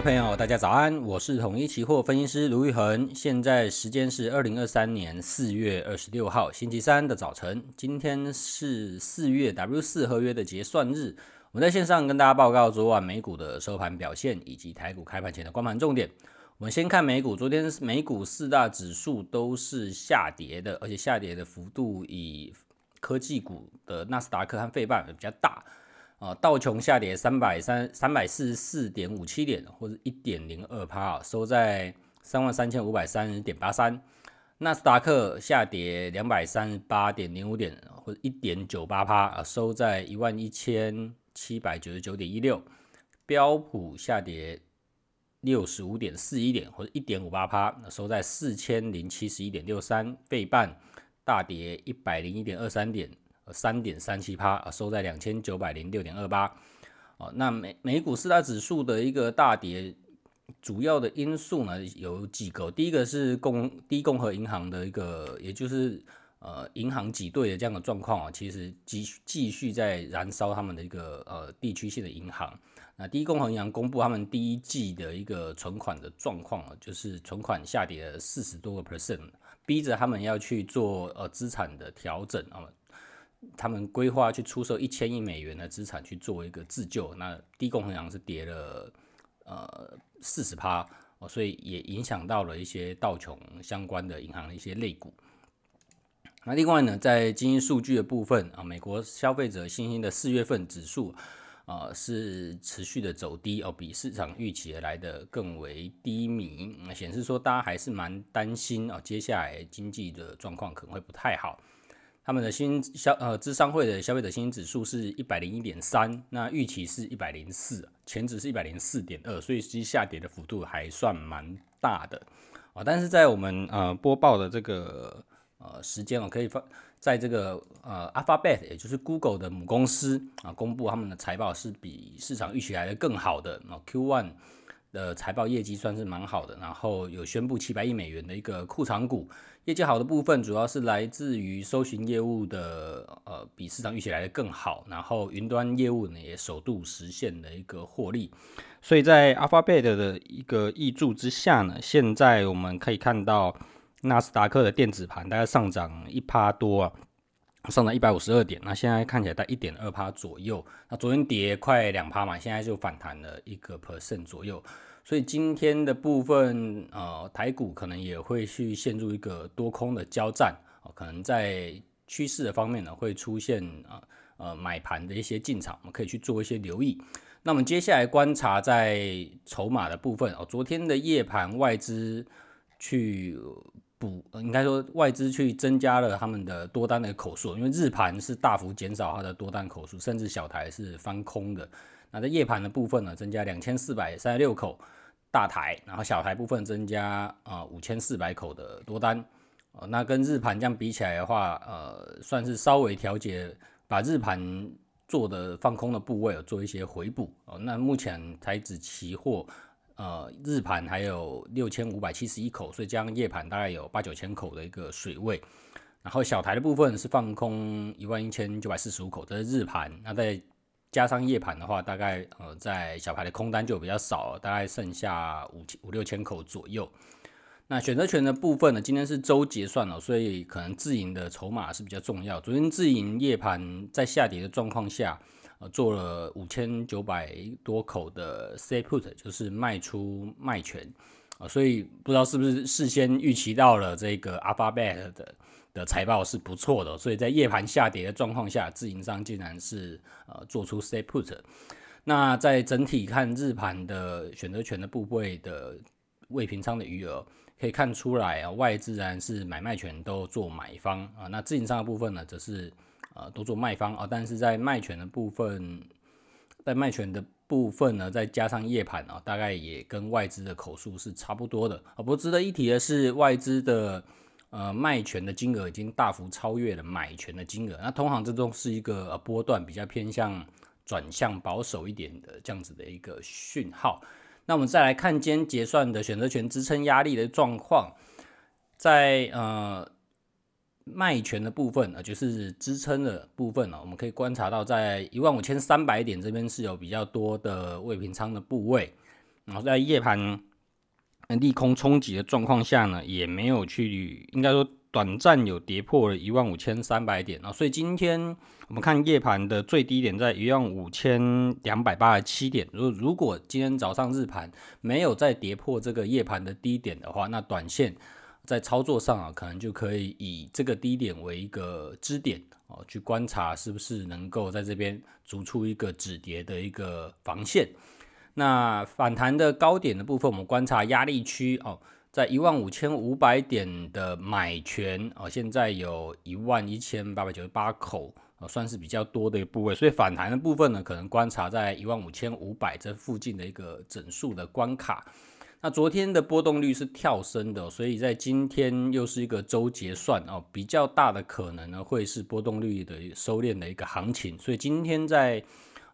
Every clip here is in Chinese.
朋友，大家早安，我是统一期货分析师卢玉恒，现在时间是二零二三年四月二十六号星期三的早晨，今天是四月 W 四合约的结算日，我们在线上跟大家报告昨晚美股的收盘表现以及台股开盘前的光盘重点。我们先看美股，昨天美股四大指数都是下跌的，而且下跌的幅度以科技股的纳斯达克和费半比较大。啊，道琼下跌三百三三百四十四点五七点，或者一点零二趴，收在三万三千五百三十点八三。纳斯达克下跌两百三十八点零五点，或者一点九八趴，啊，收在一万一千七百九十九点一六。标普下跌六十五点四一点，或者一点五八趴，收在四千零七十一点六三。费半大跌一百零一点二三点。三点三七趴啊，收在两千九百零六点二八。哦，那美美股四大指数的一个大跌，主要的因素呢有几个。第一个是共第一共和银行的一个，也就是呃银行挤兑的这样的状况啊，其实继继续在燃烧他们的一个呃地区性的银行。那第一共和银行公布他们第一季的一个存款的状况啊，就是存款下跌了四十多个 percent，逼着他们要去做呃资产的调整啊。他们规划去出售一千亿美元的资产去做一个自救，那第一共和银行是跌了呃四十趴哦，所以也影响到了一些道琼相关的银行的一些类股。那另外呢，在经济数据的部分啊，美国消费者信心的四月份指数啊是持续的走低哦，比市场预期来的更为低迷，显示说大家还是蛮担心哦，接下来经济的状况可能会不太好。他们的新消呃，资商会的消费者信心指数是一百零一点三，那预期是一百零四，前值是一百零四点二，所以其实下跌的幅度还算蛮大的啊。但是在我们呃播报的这个呃时间哦，可以放在这个呃 Alphabet，也就是 Google 的母公司啊，公布他们的财报是比市场预期来的更好的啊 Q one 的财报业绩算是蛮好的，然后有宣布七百亿美元的一个库藏股。业绩好的部分主要是来自于搜寻业务的，呃，比市场预期来的更好，然后云端业务呢也首度实现了一个获利，所以在 Alphabet 的一个挹注之下呢，现在我们可以看到纳斯达克的电子盘大概上涨一趴多啊，上涨一百五十二点，那现在看起来在一点二趴左右，那昨天跌快两趴嘛，现在就反弹了一个 percent 左右。所以今天的部分，呃，台股可能也会去陷入一个多空的交战，可能在趋势的方面呢，会出现呃呃买盘的一些进场，我们可以去做一些留意。那我们接下来观察在筹码的部分，哦、昨天的夜盘外资去补，应该说外资去增加了他们的多单的口数，因为日盘是大幅减少它的多单口数，甚至小台是翻空的。那在夜盘的部分呢，增加两千四百三十六口大台，然后小台部分增加啊五千四百口的多单，呃，那跟日盘这样比起来的话，呃，算是稍微调节，把日盘做的放空的部位有做一些回补哦。那目前台指期货，呃，日盘还有六千五百七十一口，所以将夜盘大概有八九千口的一个水位。然后小台的部分是放空一万一千九百四十五口，这是日盘。那在加上夜盘的话，大概呃在小盘的空单就比较少，大概剩下五千五六千口左右。那选择权的部分呢，今天是周结算了，所以可能自营的筹码是比较重要。昨天自营夜盘在下跌的状况下，呃做了五千九百多口的 Stay Put，就是卖出卖权啊，所以不知道是不是事先预期到了这个 Alphabet 的。的财报是不错的，所以在夜盘下跌的状况下，自营商竟然是呃做出 stay put。那在整体看日盘的选择权的部位的未平仓的余额，可以看出来啊，外资然是买卖权都做买方啊，那自营商的部分呢，则是呃都做卖方啊，但是在卖权的部分，在卖权的部分呢，再加上夜盘啊，大概也跟外资的口数是差不多的啊。不过值得一提的是，外资的。呃，卖权的金额已经大幅超越了买权的金额，那通常这都是一个波段比较偏向转向保守一点的这样子的一个讯号。那我们再来看今天结算的选择权支撑压力的状况，在呃卖权的部分啊，就是支撑的部分呢，我们可以观察到在一万五千三百点这边是有比较多的未平仓的部位。然后在夜盘利空冲击的状况下呢，也没有去，应该说短暂有跌破了一万五千三百点啊，所以今天我们看夜盘的最低点在一万五千两百八十七点。如如果今天早上日盘没有再跌破这个夜盘的低点的话，那短线在操作上啊，可能就可以以这个低点为一个支点哦，去观察是不是能够在这边筑出一个止跌的一个防线。那反弹的高点的部分，我们观察压力区哦，在一万五千五百点的买权哦，现在有一万一千八百九十八口哦，算是比较多的一个部位，所以反弹的部分呢，可能观察在一万五千五百这附近的一个整数的关卡。那昨天的波动率是跳升的，所以在今天又是一个周结算哦，比较大的可能呢会是波动率的收敛的一个行情，所以今天在。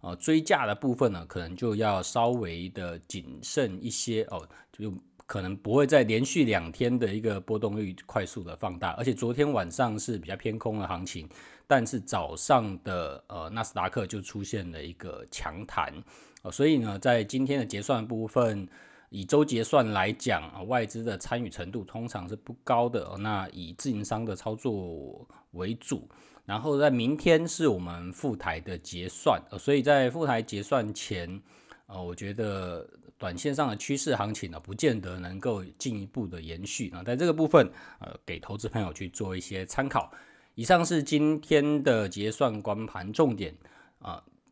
呃，追价的部分呢，可能就要稍微的谨慎一些哦，就可能不会再连续两天的一个波动率快速的放大，而且昨天晚上是比较偏空的行情，但是早上的呃纳斯达克就出现了一个强弹，呃，所以呢，在今天的结算部分，以周结算来讲啊，外资的参与程度通常是不高的，那以自营商的操作为主。然后在明天是我们复台的结算，所以在复台结算前，呃，我觉得短线上的趋势行情呢，不见得能够进一步的延续啊。在这个部分，呃，给投资朋友去做一些参考。以上是今天的结算观盘重点啊，